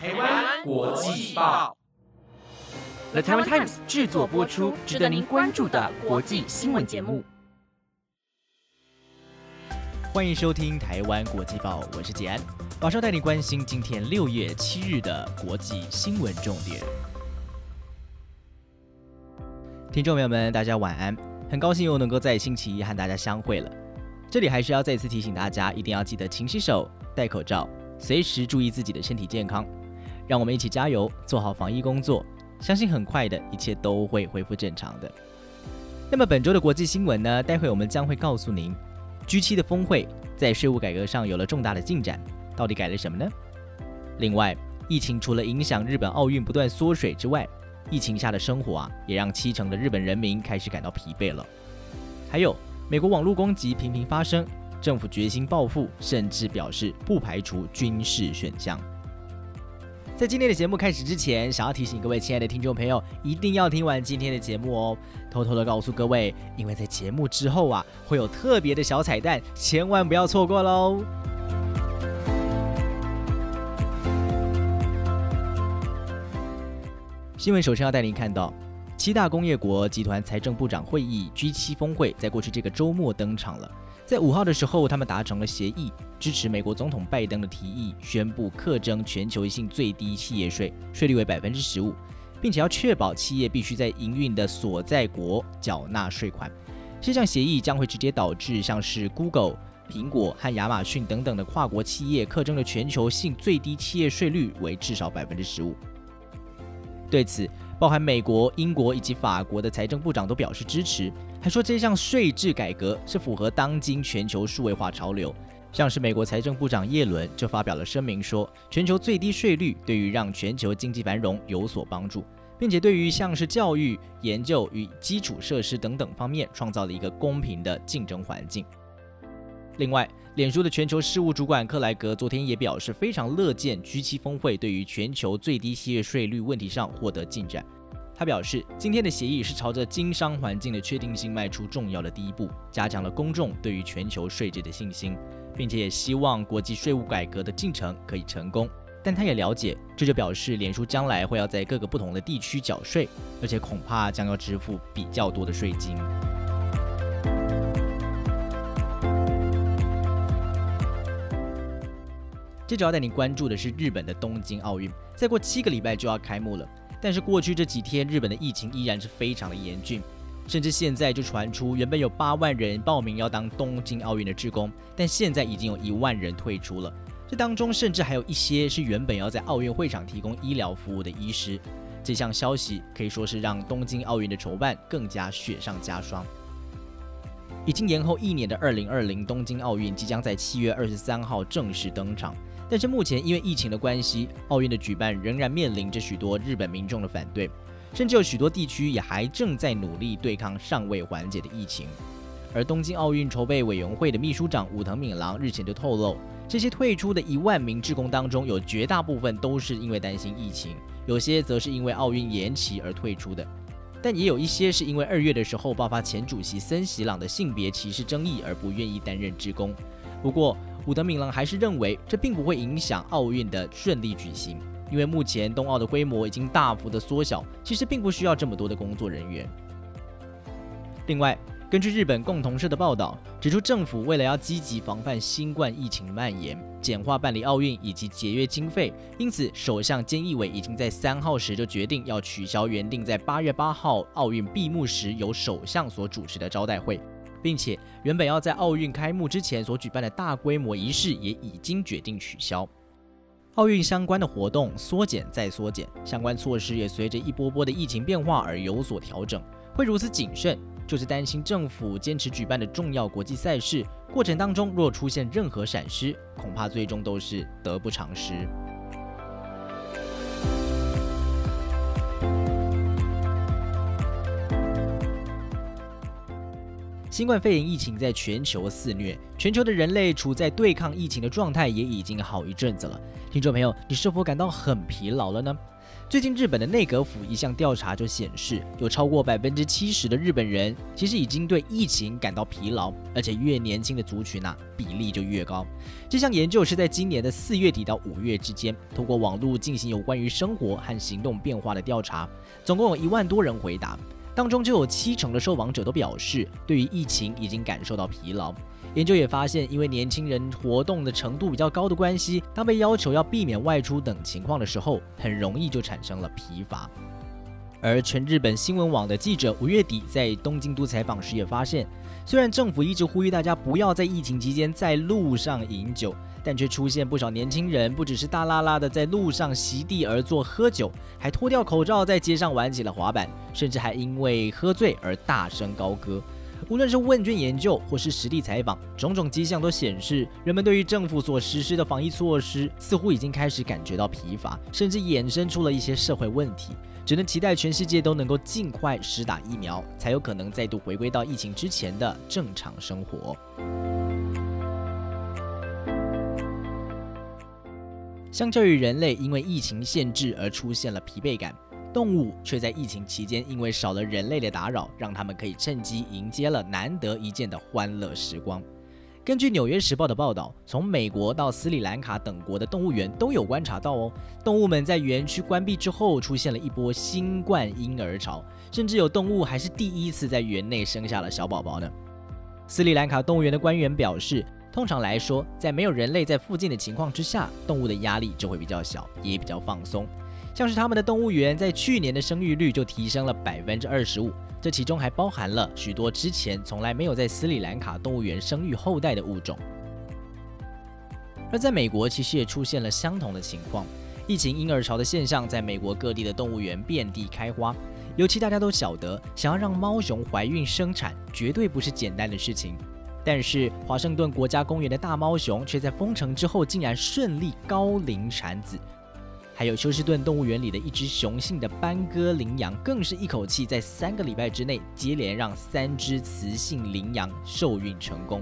台湾国际报，The Taiwan Times 制作播出，值得您关注的国际新闻节目。欢迎收听台湾国际报，我是简安，马上带你关心今天六月七日的国际新闻重点。听众朋友们，大家晚安，很高兴又能够在星期一和大家相会了。这里还是要再次提醒大家，一定要记得勤洗手、戴口罩，随时注意自己的身体健康。让我们一起加油，做好防疫工作，相信很快的一切都会恢复正常的。那么本周的国际新闻呢？待会我们将会告诉您，G7 的峰会在税务改革上有了重大的进展，到底改了什么呢？另外，疫情除了影响日本奥运不断缩水之外，疫情下的生活啊，也让七成的日本人民开始感到疲惫了。还有。美国网络攻击频频发生，政府决心报复，甚至表示不排除军事选项。在今天的节目开始之前，想要提醒各位亲爱的听众朋友，一定要听完今天的节目哦。偷偷的告诉各位，因为在节目之后啊，会有特别的小彩蛋，千万不要错过喽。新闻首先要带您看到。七大工业国集团财政部长会议 G7 峰会在过去这个周末登场了。在五号的时候，他们达成了协议，支持美国总统拜登的提议，宣布课征全球性最低企业税，税率为百分之十五，并且要确保企业必须在营运的所在国缴纳税款。这项协议将会直接导致像是 Google、苹果和亚马逊等等的跨国企业课征的全球性最低企业税率为至少百分之十五。对此，包含美国、英国以及法国的财政部长都表示支持，还说这项税制改革是符合当今全球数位化潮流。像是美国财政部长耶伦就发表了声明说，全球最低税率对于让全球经济繁荣有所帮助，并且对于像是教育、研究与基础设施等等方面创造了一个公平的竞争环境。另外，脸书的全球事务主管克莱格昨天也表示，非常乐见 G7 峰会对于全球最低企业税率问题上获得进展。他表示，今天的协议是朝着经商环境的确定性迈出重要的第一步，加强了公众对于全球税制的信心，并且也希望国际税务改革的进程可以成功。但他也了解，这就表示脸书将来会要在各个不同的地区缴税，而且恐怕将要支付比较多的税金。接着要带你关注的是日本的东京奥运，再过七个礼拜就要开幕了。但是过去这几天，日本的疫情依然是非常的严峻，甚至现在就传出原本有八万人报名要当东京奥运的职工，但现在已经有一万人退出了。这当中甚至还有一些是原本要在奥运会场提供医疗服务的医师。这项消息可以说是让东京奥运的筹办更加雪上加霜。已经延后一年的二零二零东京奥运即将在七月二十三号正式登场。但是目前因为疫情的关系，奥运的举办仍然面临着许多日本民众的反对，甚至有许多地区也还正在努力对抗尚未缓解的疫情。而东京奥运筹备委员会的秘书长武藤敏郎日前就透露，这些退出的一万名职工当中，有绝大部分都是因为担心疫情，有些则是因为奥运延期而退出的，但也有一些是因为二月的时候爆发前主席森喜朗的性别歧视争议而不愿意担任职工。不过，古德敏郎还是认为，这并不会影响奥运的顺利举行，因为目前冬奥的规模已经大幅的缩小，其实并不需要这么多的工作人员。另外，根据日本共同社的报道指出，政府为了要积极防范新冠疫情蔓延，简化办理奥运以及节约经费，因此首相菅义伟已经在三号时就决定要取消原定在八月八号奥运闭幕时由首相所主持的招待会。并且原本要在奥运开幕之前所举办的大规模仪式也已经决定取消，奥运相关的活动缩减再缩减，相关措施也随着一波波的疫情变化而有所调整。会如此谨慎，就是担心政府坚持举办的重要国际赛事过程当中若出现任何闪失，恐怕最终都是得不偿失。新冠肺炎疫情在全球肆虐，全球的人类处在对抗疫情的状态也已经好一阵子了。听众朋友，你是否感到很疲劳了呢？最近日本的内阁府一项调查就显示，有超过百分之七十的日本人其实已经对疫情感到疲劳，而且越年轻的族群啊比例就越高。这项研究是在今年的四月底到五月之间，通过网络进行有关于生活和行动变化的调查，总共有一万多人回答，当中就有七成的受访者都表示，对于疫情已经感受到疲劳。研究也发现，因为年轻人活动的程度比较高的关系，当被要求要避免外出等情况的时候，很容易就产生了疲乏。而全日本新闻网的记者五月底在东京都采访时也发现，虽然政府一直呼吁大家不要在疫情期间在路上饮酒，但却出现不少年轻人不只是大拉拉的在路上席地而坐喝酒，还脱掉口罩在街上玩起了滑板，甚至还因为喝醉而大声高歌。无论是问卷研究或是实地采访，种种迹象都显示，人们对于政府所实施的防疫措施似乎已经开始感觉到疲乏，甚至衍生出了一些社会问题。只能期待全世界都能够尽快施打疫苗，才有可能再度回归到疫情之前的正常生活。相较于人类因为疫情限制而出现了疲惫感。动物却在疫情期间，因为少了人类的打扰，让他们可以趁机迎接了难得一见的欢乐时光。根据《纽约时报》的报道，从美国到斯里兰卡等国的动物园都有观察到哦，动物们在园区关闭之后，出现了一波新冠婴儿潮，甚至有动物还是第一次在园内生下了小宝宝呢。斯里兰卡动物园的官员表示，通常来说，在没有人类在附近的情况之下，动物的压力就会比较小，也比较放松。像是他们的动物园在去年的生育率就提升了百分之二十五，这其中还包含了许多之前从来没有在斯里兰卡动物园生育后代的物种。而在美国，其实也出现了相同的情况，疫情婴儿潮的现象在美国各地的动物园遍地开花。尤其大家都晓得，想要让猫熊怀孕生产绝对不是简单的事情，但是华盛顿国家公园的大猫熊却在封城之后竟然顺利高龄产子。还有休斯顿动物园里的一只雄性的斑鸽羚羊，更是一口气在三个礼拜之内接连让三只雌性羚羊受孕成功。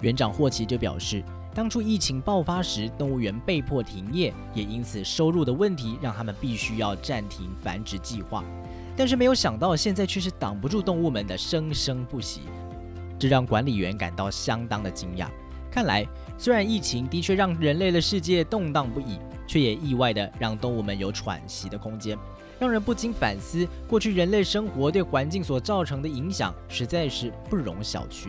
园长霍奇就表示，当初疫情爆发时，动物园被迫停业，也因此收入的问题让他们必须要暂停繁殖计划。但是没有想到，现在却是挡不住动物们的生生不息，这让管理员感到相当的惊讶。看来，虽然疫情的确让人类的世界动荡不已。却也意外的让动物们有喘息的空间，让人不禁反思，过去人类生活对环境所造成的影响，实在是不容小觑。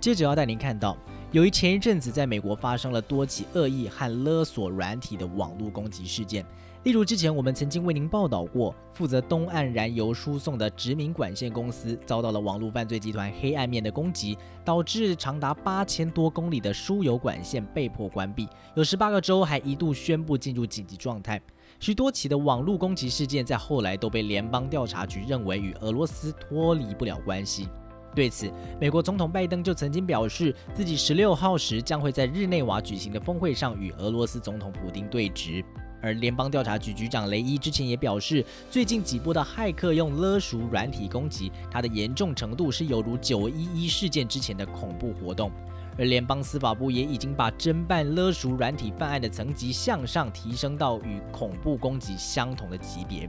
接着要带您看到，由于前一阵子在美国发生了多起恶意和勒索软体的网络攻击事件。例如，之前我们曾经为您报道过，负责东岸燃油输送的殖民管线公司遭到了网络犯罪集团黑暗面的攻击，导致长达八千多公里的输油管线被迫关闭，有十八个州还一度宣布进入紧急状态。许多起的网络攻击事件在后来都被联邦调查局认为与俄罗斯脱离不了关系。对此，美国总统拜登就曾经表示，自己十六号时将会在日内瓦举行的峰会上与俄罗斯总统普京对峙。而联邦调查局局长雷伊之前也表示，最近几波的骇客用勒赎软体攻击，它的严重程度是犹如九一一事件之前的恐怖活动。而联邦司法部也已经把侦办勒赎软体犯案的层级向上提升到与恐怖攻击相同的级别。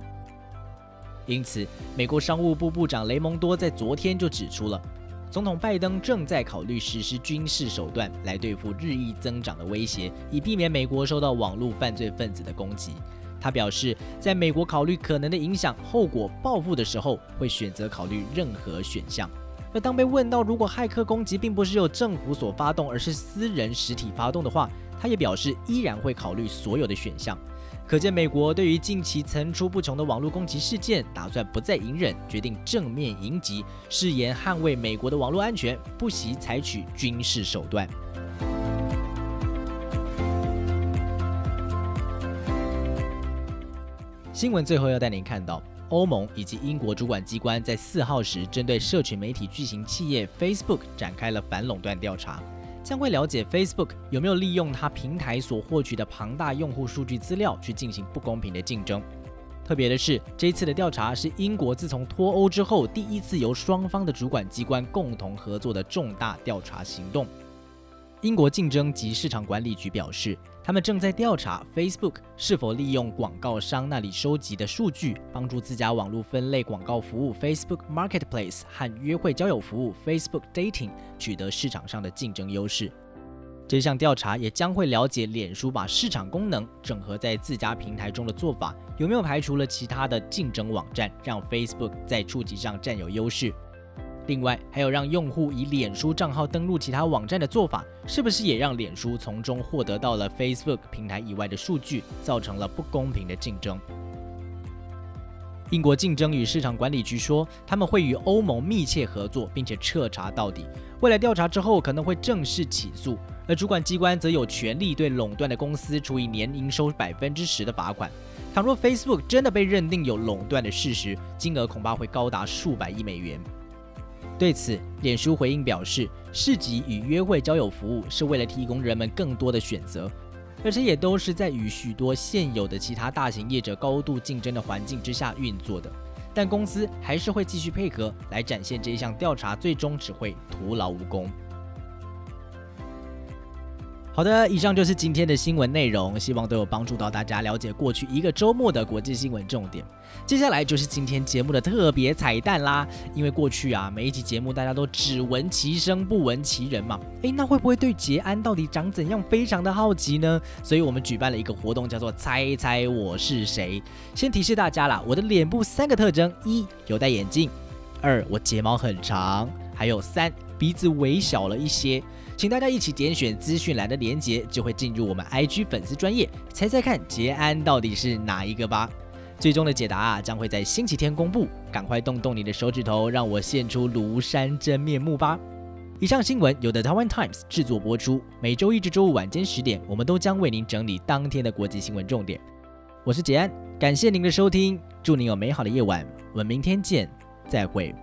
因此，美国商务部部长雷蒙多在昨天就指出了。总统拜登正在考虑实施军事手段来对付日益增长的威胁，以避免美国受到网络犯罪分子的攻击。他表示，在美国考虑可能的影响、后果、报复的时候，会选择考虑任何选项。而当被问到如果骇客攻击并不是由政府所发动，而是私人实体发动的话，他也表示依然会考虑所有的选项。可见，美国对于近期层出不穷的网络攻击事件，打算不再隐忍，决定正面迎击，誓言捍卫美国的网络安全，不惜采取军事手段。新闻最后要带您看到，欧盟以及英国主管机关在四号时，针对社群媒体巨型企业 Facebook 展开了反垄断调查。将会了解 Facebook 有没有利用它平台所获取的庞大用户数据资料去进行不公平的竞争。特别的是，这一次的调查是英国自从脱欧之后第一次由双方的主管机关共同合作的重大调查行动。英国竞争及市场管理局表示，他们正在调查 Facebook 是否利用广告商那里收集的数据，帮助自家网络分类广告服务 Facebook Marketplace 和约会交友服务 Facebook Dating 取得市场上的竞争优势。这项调查也将会了解脸书把市场功能整合在自家平台中的做法，有没有排除了其他的竞争网站，让 Facebook 在触及上占有优势。另外，还有让用户以脸书账号登录其他网站的做法，是不是也让脸书从中获得到了 Facebook 平台以外的数据，造成了不公平的竞争？英国竞争与市场管理局说，他们会与欧盟密切合作，并且彻查到底。未来调查之后，可能会正式起诉，而主管机关则有权利对垄断的公司处以年营收百分之十的罚款。倘若 Facebook 真的被认定有垄断的事实，金额恐怕会高达数百亿美元。对此，脸书回应表示，市集与约会交友服务是为了提供人们更多的选择，而且也都是在与许多现有的其他大型业者高度竞争的环境之下运作的。但公司还是会继续配合，来展现这一项调查最终只会徒劳无功。好的，以上就是今天的新闻内容，希望都有帮助到大家了解过去一个周末的国际新闻重点。接下来就是今天节目的特别彩蛋啦，因为过去啊每一集节目大家都只闻其声不闻其人嘛，诶，那会不会对杰安到底长怎样非常的好奇呢？所以我们举办了一个活动，叫做猜猜我是谁。先提示大家啦，我的脸部三个特征：一有戴眼镜，二我睫毛很长，还有三鼻子微小了一些。请大家一起点选资讯栏的连结，就会进入我们 IG 粉丝专业，猜猜看杰安到底是哪一个吧。最终的解答啊，将会在星期天公布，赶快动动你的手指头，让我现出庐山真面目吧。以上新闻由 The Taiwan Times 制作播出，每周一至周五晚间十点，我们都将为您整理当天的国际新闻重点。我是杰安，感谢您的收听，祝您有美好的夜晚，我们明天见，再会。